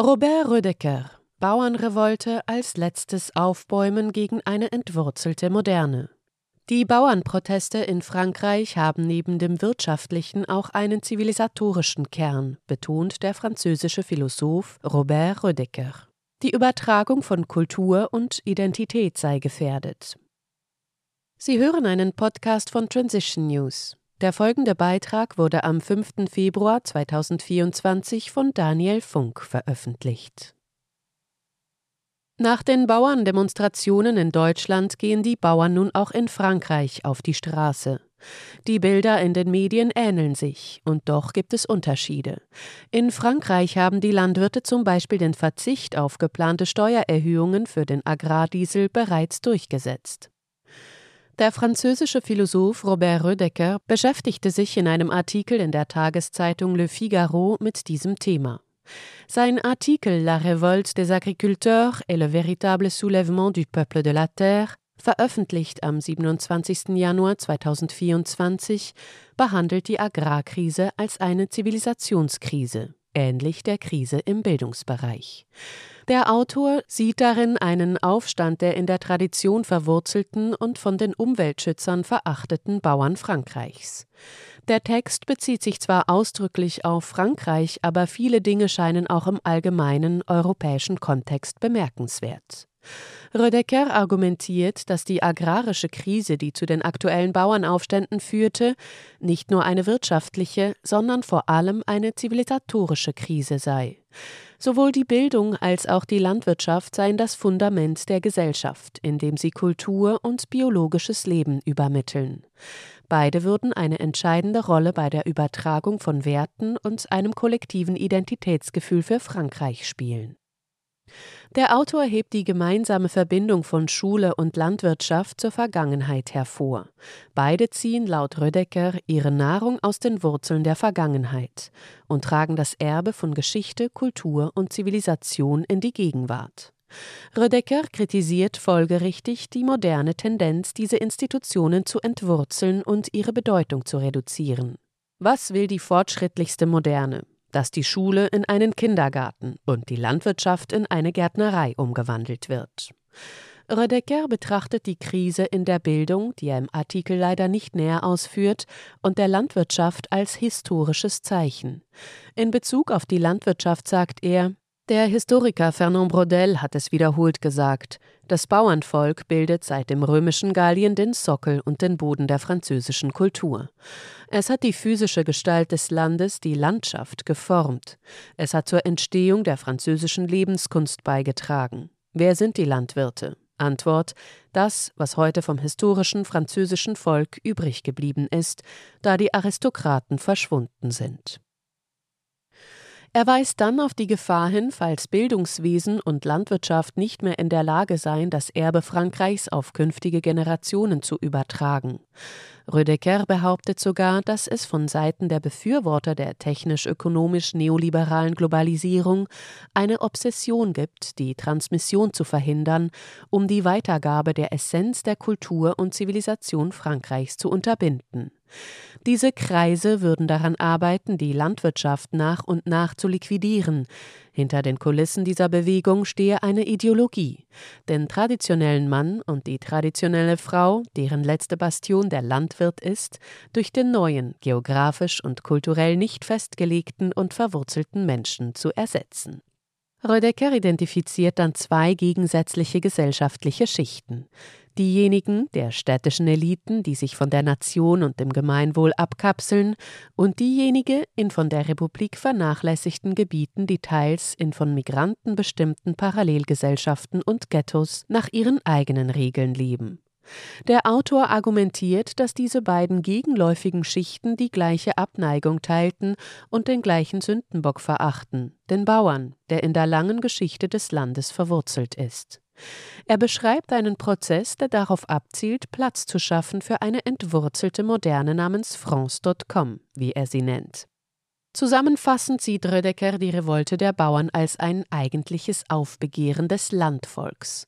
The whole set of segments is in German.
Robert Rödecker Bauernrevolte als letztes Aufbäumen gegen eine entwurzelte Moderne. Die Bauernproteste in Frankreich haben neben dem wirtschaftlichen auch einen zivilisatorischen Kern, betont der französische Philosoph Robert Rödecker. Die Übertragung von Kultur und Identität sei gefährdet. Sie hören einen Podcast von Transition News. Der folgende Beitrag wurde am 5. Februar 2024 von Daniel Funk veröffentlicht. Nach den Bauerndemonstrationen in Deutschland gehen die Bauern nun auch in Frankreich auf die Straße. Die Bilder in den Medien ähneln sich, und doch gibt es Unterschiede. In Frankreich haben die Landwirte zum Beispiel den Verzicht auf geplante Steuererhöhungen für den Agrardiesel bereits durchgesetzt. Der französische Philosoph Robert Rödecker beschäftigte sich in einem Artikel in der Tageszeitung Le Figaro mit diesem Thema. Sein Artikel La révolte des agriculteurs et le véritable soulèvement du peuple de la terre, veröffentlicht am 27. Januar 2024, behandelt die Agrarkrise als eine Zivilisationskrise, ähnlich der Krise im Bildungsbereich. Der Autor sieht darin einen Aufstand der in der Tradition verwurzelten und von den Umweltschützern verachteten Bauern Frankreichs. Der Text bezieht sich zwar ausdrücklich auf Frankreich, aber viele Dinge scheinen auch im allgemeinen europäischen Kontext bemerkenswert. Rödecker argumentiert, dass die agrarische Krise, die zu den aktuellen Bauernaufständen führte, nicht nur eine wirtschaftliche, sondern vor allem eine zivilisatorische Krise sei. Sowohl die Bildung als auch die Landwirtschaft seien das Fundament der Gesellschaft, indem sie Kultur und biologisches Leben übermitteln. Beide würden eine entscheidende Rolle bei der Übertragung von Werten und einem kollektiven Identitätsgefühl für Frankreich spielen. Der Autor hebt die gemeinsame Verbindung von Schule und Landwirtschaft zur Vergangenheit hervor. Beide ziehen laut Rödecker ihre Nahrung aus den Wurzeln der Vergangenheit und tragen das Erbe von Geschichte, Kultur und Zivilisation in die Gegenwart. Rödecker kritisiert folgerichtig die moderne Tendenz, diese Institutionen zu entwurzeln und ihre Bedeutung zu reduzieren. Was will die fortschrittlichste Moderne? Dass die Schule in einen Kindergarten und die Landwirtschaft in eine Gärtnerei umgewandelt wird. Rödecker betrachtet die Krise in der Bildung, die er im Artikel leider nicht näher ausführt, und der Landwirtschaft als historisches Zeichen. In Bezug auf die Landwirtschaft sagt er, der Historiker Fernand Brodel hat es wiederholt gesagt, das Bauernvolk bildet seit dem römischen Gallien den Sockel und den Boden der französischen Kultur. Es hat die physische Gestalt des Landes, die Landschaft, geformt. Es hat zur Entstehung der französischen Lebenskunst beigetragen. Wer sind die Landwirte? Antwort: Das, was heute vom historischen französischen Volk übrig geblieben ist, da die Aristokraten verschwunden sind. Er weist dann auf die Gefahr hin, falls Bildungswesen und Landwirtschaft nicht mehr in der Lage seien, das Erbe Frankreichs auf künftige Generationen zu übertragen. Rödecker behauptet sogar, dass es von Seiten der Befürworter der technisch-ökonomisch neoliberalen Globalisierung eine Obsession gibt, die Transmission zu verhindern, um die Weitergabe der Essenz der Kultur und Zivilisation Frankreichs zu unterbinden. Diese Kreise würden daran arbeiten, die Landwirtschaft nach und nach zu liquidieren. Hinter den Kulissen dieser Bewegung stehe eine Ideologie. Den traditionellen Mann und die traditionelle Frau, deren letzte Bastion der Landwirt ist, durch den neuen, geografisch und kulturell nicht festgelegten und verwurzelten Menschen zu ersetzen. Rödecker identifiziert dann zwei gegensätzliche gesellschaftliche Schichten diejenigen der städtischen Eliten, die sich von der Nation und dem Gemeinwohl abkapseln, und diejenige in von der Republik vernachlässigten Gebieten, die teils in von Migranten bestimmten Parallelgesellschaften und Ghettos nach ihren eigenen Regeln leben. Der Autor argumentiert, dass diese beiden gegenläufigen Schichten die gleiche Abneigung teilten und den gleichen Sündenbock verachten, den Bauern, der in der langen Geschichte des Landes verwurzelt ist. Er beschreibt einen Prozess, der darauf abzielt, Platz zu schaffen für eine entwurzelte Moderne namens France.com, wie er sie nennt. Zusammenfassend sieht Rödecker die Revolte der Bauern als ein eigentliches Aufbegehren des Landvolks.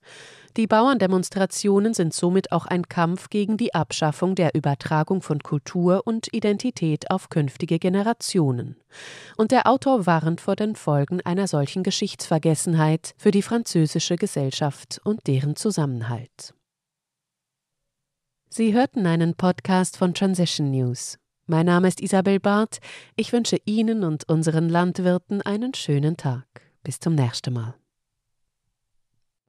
Die Bauerndemonstrationen sind somit auch ein Kampf gegen die Abschaffung der Übertragung von Kultur und Identität auf künftige Generationen. Und der Autor warnt vor den Folgen einer solchen Geschichtsvergessenheit für die französische Gesellschaft und deren Zusammenhalt. Sie hörten einen Podcast von Transition News. Mein Name ist Isabel Barth. Ich wünsche Ihnen und unseren Landwirten einen schönen Tag. Bis zum nächsten Mal.